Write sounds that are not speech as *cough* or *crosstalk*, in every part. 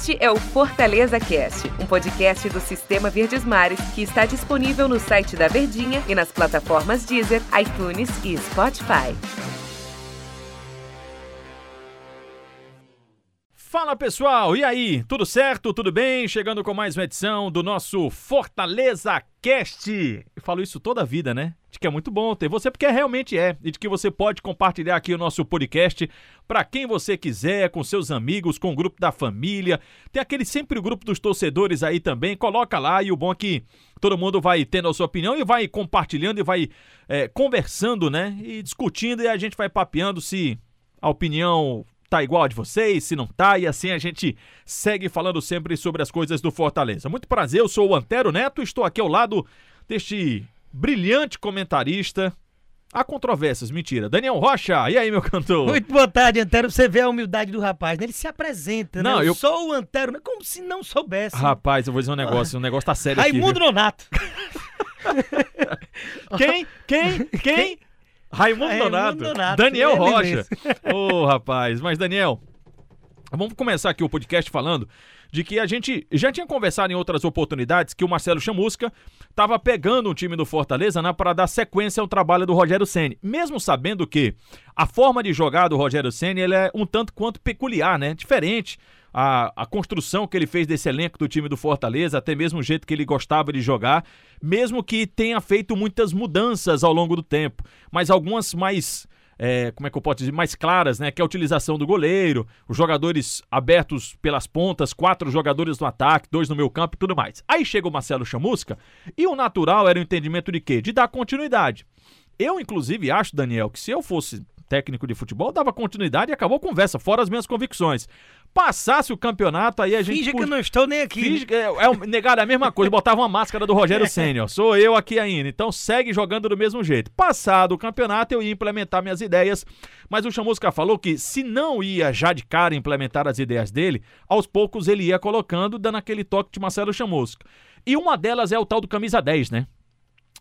Este é o Fortaleza Cast, um podcast do Sistema Verdes Mares que está disponível no site da Verdinha e nas plataformas Deezer, iTunes e Spotify. Fala pessoal, e aí? Tudo certo? Tudo bem? Chegando com mais uma edição do nosso Fortaleza Cast. Eu falo isso toda a vida, né? De que é muito bom ter você, porque realmente é. E de que você pode compartilhar aqui o nosso podcast para quem você quiser, com seus amigos, com o grupo da família. Tem aquele sempre o grupo dos torcedores aí também. Coloca lá e o bom é que todo mundo vai tendo a sua opinião e vai compartilhando e vai é, conversando, né? E discutindo e a gente vai papeando se a opinião tá igual a de vocês, se não tá, e assim a gente segue falando sempre sobre as coisas do Fortaleza. Muito prazer, eu sou o Antero Neto, estou aqui ao lado deste brilhante comentarista. Há controvérsias, mentira. Daniel Rocha, e aí, meu cantor? Muito boa tarde, Antero. Você vê a humildade do rapaz, né? Ele se apresenta, Não, né? Eu, eu- sou o Antero, mas como se não soubesse. Rapaz, eu vou dizer um negócio, o negócio tá sério aqui. Raimundo? Nonato. *laughs* Quem? Quem? Quem? Raimundo Raimundo Donato. Donato, Daniel Rocha. Ô, rapaz. Mas, Daniel, vamos começar aqui o podcast falando de que a gente já tinha conversado em outras oportunidades que o Marcelo Chamusca estava pegando um time do Fortaleza né, para dar sequência ao trabalho do Rogério Ceni, mesmo sabendo que a forma de jogar do Rogério Ceni é um tanto quanto peculiar, né? Diferente. A, a construção que ele fez desse elenco do time do Fortaleza, até mesmo o jeito que ele gostava de jogar, mesmo que tenha feito muitas mudanças ao longo do tempo, mas algumas mais é, como é que eu posso dizer, mais claras, né? Que é a utilização do goleiro, os jogadores abertos pelas pontas, quatro jogadores no ataque, dois no meio campo e tudo mais. Aí chega o Marcelo Chamusca e o natural era o entendimento de quê? De dar continuidade. Eu, inclusive, acho, Daniel, que se eu fosse técnico de futebol, dava continuidade e acabou a conversa, fora as minhas convicções. Passasse o campeonato, aí a gente. Finge que não estou nem aqui. Finge é, é um- negaram a mesma coisa, botava uma máscara do Rogério *laughs* Sênior. Sou eu aqui ainda. Então segue jogando do mesmo jeito. Passado o campeonato, eu ia implementar minhas ideias, mas o Chamusca falou que se não ia já de cara implementar as ideias dele, aos poucos ele ia colocando, dando aquele toque de Marcelo Chamusca. E uma delas é o tal do camisa 10, né?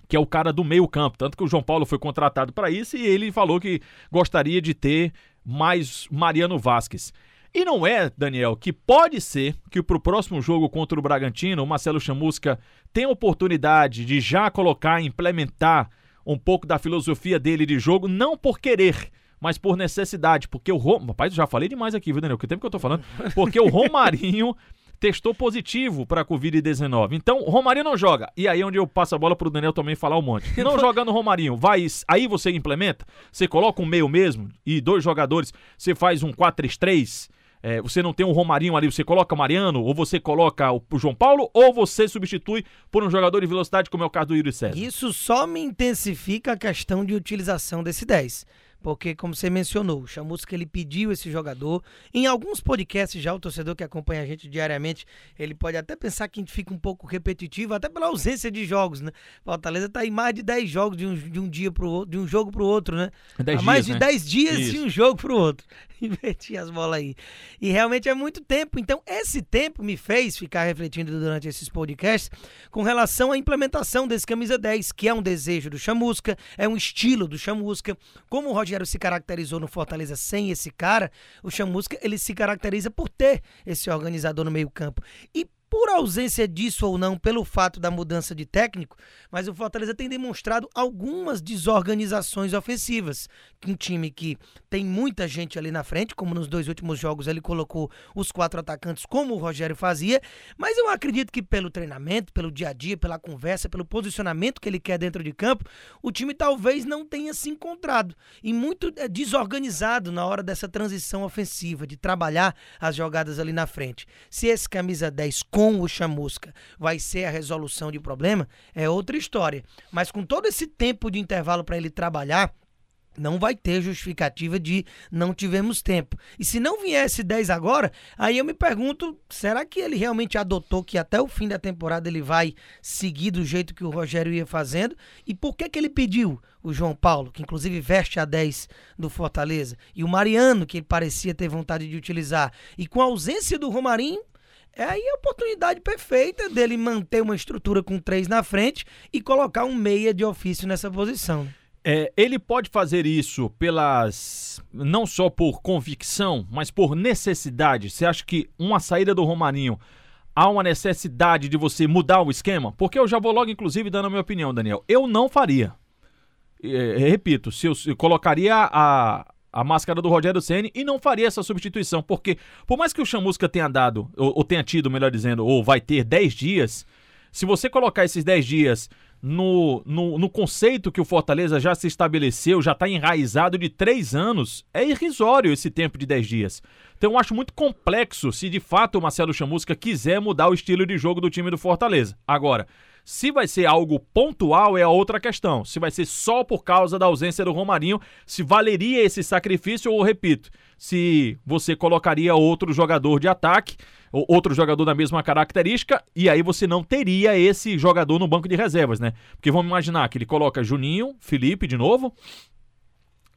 Que é o cara do meio campo. Tanto que o João Paulo foi contratado para isso e ele falou que gostaria de ter mais Mariano Vasquez. E não é, Daniel, que pode ser que pro próximo jogo contra o Bragantino, o Marcelo Chamusca tenha oportunidade de já colocar, implementar um pouco da filosofia dele de jogo, não por querer, mas por necessidade. Porque o Rom... Rapaz, eu já falei demais aqui, viu, Daniel? Que tempo que eu tô falando? Porque o *laughs* Romarinho testou positivo para a Covid-19. Então, o Romarinho não joga. E aí é onde eu passo a bola pro Daniel também falar um monte. Não *laughs* jogando o Romarinho, vai, aí você implementa, você coloca um meio mesmo e dois jogadores, você faz um 4-3-3, é, você não tem um Romarinho ali, você coloca o Mariano, ou você coloca o, o João Paulo, ou você substitui por um jogador de velocidade, como é o caso do Yuri César. Isso só me intensifica a questão de utilização desse 10. Porque, como você mencionou, o Chamusca ele pediu esse jogador. Em alguns podcasts já, o torcedor que acompanha a gente diariamente, ele pode até pensar que a gente fica um pouco repetitivo, até pela ausência de jogos, né? Fortaleza tá em mais de 10 jogos de um, de um dia pro outro, de um jogo pro outro, né? Dez Há mais dias, de né? 10 dias Isso. de um jogo pro outro. *laughs* Inverti as bolas aí. E realmente é muito tempo. Então, esse tempo me fez ficar refletindo durante esses podcasts com relação à implementação desse camisa 10, que é um desejo do Chamusca, é um estilo do Chamusca. Como o Rogério se caracterizou no Fortaleza sem esse cara, o Chamusca ele se caracteriza por ter esse organizador no meio-campo. E por ausência disso ou não, pelo fato da mudança de técnico, mas o Fortaleza tem demonstrado algumas desorganizações ofensivas. Um time que tem muita gente ali na frente, como nos dois últimos jogos ele colocou os quatro atacantes, como o Rogério fazia, mas eu acredito que pelo treinamento, pelo dia a dia, pela conversa, pelo posicionamento que ele quer dentro de campo, o time talvez não tenha se encontrado e muito eh, desorganizado na hora dessa transição ofensiva, de trabalhar as jogadas ali na frente. Se esse camisa 10 com o Chamusca vai ser a resolução de problema, é outra história. Mas com todo esse tempo de intervalo para ele trabalhar, não vai ter justificativa de não tivemos tempo. E se não viesse 10 agora, aí eu me pergunto, será que ele realmente adotou que até o fim da temporada ele vai seguir do jeito que o Rogério ia fazendo? E por que que ele pediu o João Paulo, que inclusive veste a 10 do Fortaleza, e o Mariano, que ele parecia ter vontade de utilizar, e com a ausência do Romarinho, é aí a oportunidade perfeita dele manter uma estrutura com três na frente e colocar um meia de ofício nessa posição. É, ele pode fazer isso pelas. não só por convicção, mas por necessidade. Você acha que uma saída do Romarinho há uma necessidade de você mudar o esquema? Porque eu já vou logo, inclusive, dando a minha opinião, Daniel. Eu não faria. É, repito, se eu, eu colocaria a, a máscara do Rogério Ceni e não faria essa substituição, porque por mais que o Chamusca tenha dado, ou, ou tenha tido, melhor dizendo, ou vai ter 10 dias, se você colocar esses 10 dias no, no, no, conceito que o Fortaleza já se estabeleceu, já está enraizado de três anos, é irrisório esse tempo de 10 dias. Então eu acho muito complexo se de fato o Marcelo Chamusca quiser mudar o estilo de jogo do time do Fortaleza. Agora, se vai ser algo pontual é outra questão. Se vai ser só por causa da ausência do Romarinho, se valeria esse sacrifício ou, repito, se você colocaria outro jogador de ataque, ou outro jogador da mesma característica, e aí você não teria esse jogador no banco de reservas, né? Porque vamos imaginar que ele coloca Juninho, Felipe de novo,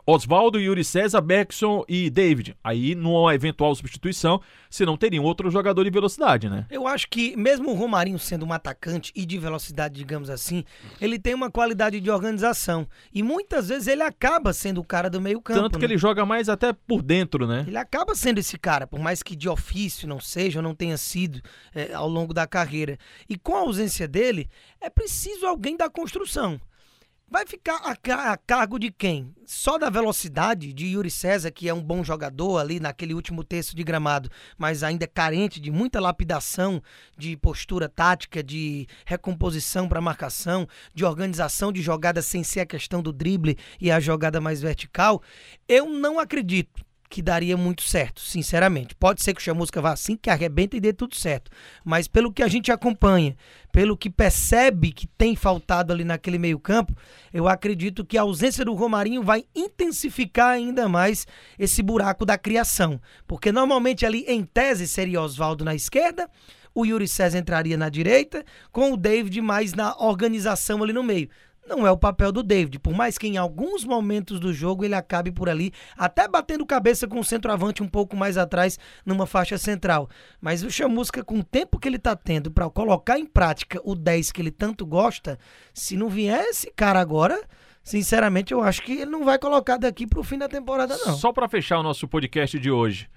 Oswaldo, Yuri César, Beckson e David. Aí, numa eventual substituição, se não teriam outro jogador de velocidade, né? Eu acho que, mesmo o Romarinho sendo um atacante e de velocidade, digamos assim, ele tem uma qualidade de organização. E muitas vezes ele acaba sendo o cara do meio-campo. Tanto que né? ele joga mais até por dentro, né? Ele acaba sendo esse cara, por mais que de ofício não seja, ou não tenha sido é, ao longo da carreira. E com a ausência dele, é preciso alguém da construção. Vai ficar a, a, cargo de quem? Só da velocidade de Yuri César, que é um bom jogador ali naquele último terço de gramado, mas ainda carente de muita lapidação de postura tática, de recomposição para marcação, de organização de jogada sem ser a questão do drible e a jogada mais vertical. Eu não acredito que daria muito certo, sinceramente. Pode ser que o Chamusca vá assim, que arrebenta e dê tudo certo. Mas pelo que a gente acompanha, pelo que percebe que tem faltado ali naquele meio-campo, eu acredito que a ausência do Romarinho vai intensificar ainda mais esse buraco da criação. Porque normalmente ali, em tese, seria Oswaldo na esquerda o Yuri César entraria na direita, com o David mais na organização ali no meio não é o papel do David, por mais que em alguns momentos do jogo ele acabe por ali, até batendo cabeça com o centroavante um pouco mais atrás numa faixa central. Mas o Chamusca, com o tempo que ele está tendo para colocar em prática o 10 que ele tanto gosta, se não vier esse cara agora, sinceramente eu acho que ele não vai colocar daqui para o fim da temporada não. Só para fechar o nosso podcast de hoje,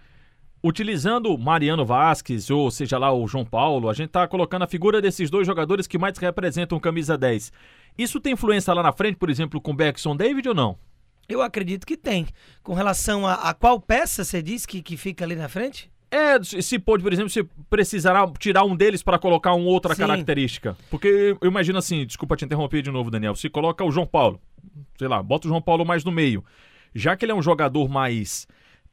utilizando Mariano Vasquez, ou seja lá o João Paulo, a gente está colocando a figura desses dois jogadores que mais representam camisa 10. Isso tem influência lá na frente, por exemplo, com Beckson David ou não? Eu acredito que tem. Com relação a, a qual peça você diz que, que fica ali na frente? É, se pode, por exemplo, se precisará tirar um deles para colocar uma outra Sim. característica. Porque eu imagino assim, desculpa te interromper de novo, Daniel. Se coloca o João Paulo, sei lá, bota o João Paulo mais no meio. Já que ele é um jogador mais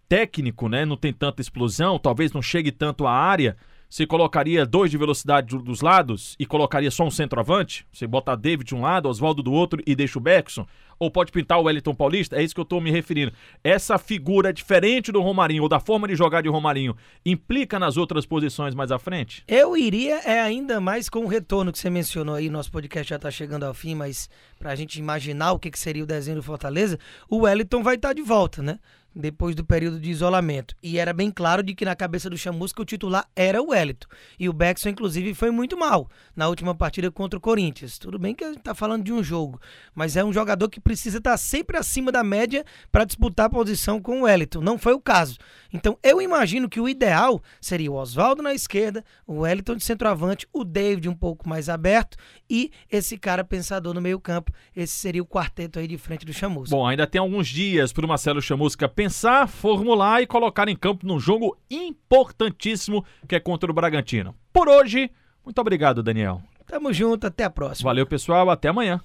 técnico, né? Não tem tanta explosão, talvez não chegue tanto à área. Você colocaria dois de velocidade dos lados e colocaria só um centroavante? Você bota David de um lado, Oswaldo do outro e deixa o Beckson? Ou pode pintar o Wellington Paulista? É isso que eu estou me referindo. Essa figura diferente do Romarinho ou da forma de jogar de Romarinho implica nas outras posições mais à frente? Eu iria é ainda mais com o retorno que você mencionou aí. Nosso podcast já está chegando ao fim, mas para a gente imaginar o que, que seria o desenho do Fortaleza, o Wellington vai estar tá de volta, né? Depois do período de isolamento. E era bem claro de que na cabeça do Chamusca o titular era o Wellington. E o Beckson, inclusive, foi muito mal na última partida contra o Corinthians. Tudo bem que a gente está falando de um jogo, mas é um jogador que precisa estar tá sempre acima da média para disputar a posição com o Wellington. Não foi o caso. Então eu imagino que o ideal seria o Oswaldo na esquerda, o Wellington de centroavante, o David um pouco mais aberto e esse cara pensador no meio-campo. Esse seria o quarteto aí de frente do Chamusca. Bom, ainda tem alguns dias para o Marcelo Chamusca pensar, formular e colocar em campo num jogo importantíssimo que é contra o Bragantino. Por hoje, muito obrigado, Daniel. Tamo junto, até a próxima. Valeu, pessoal, até amanhã.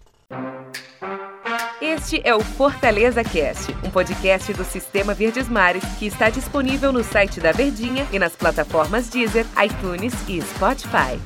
Este é o Fortaleza Cast, um podcast do Sistema Verdes Mares que está disponível no site da Verdinha e nas plataformas Deezer, iTunes e Spotify.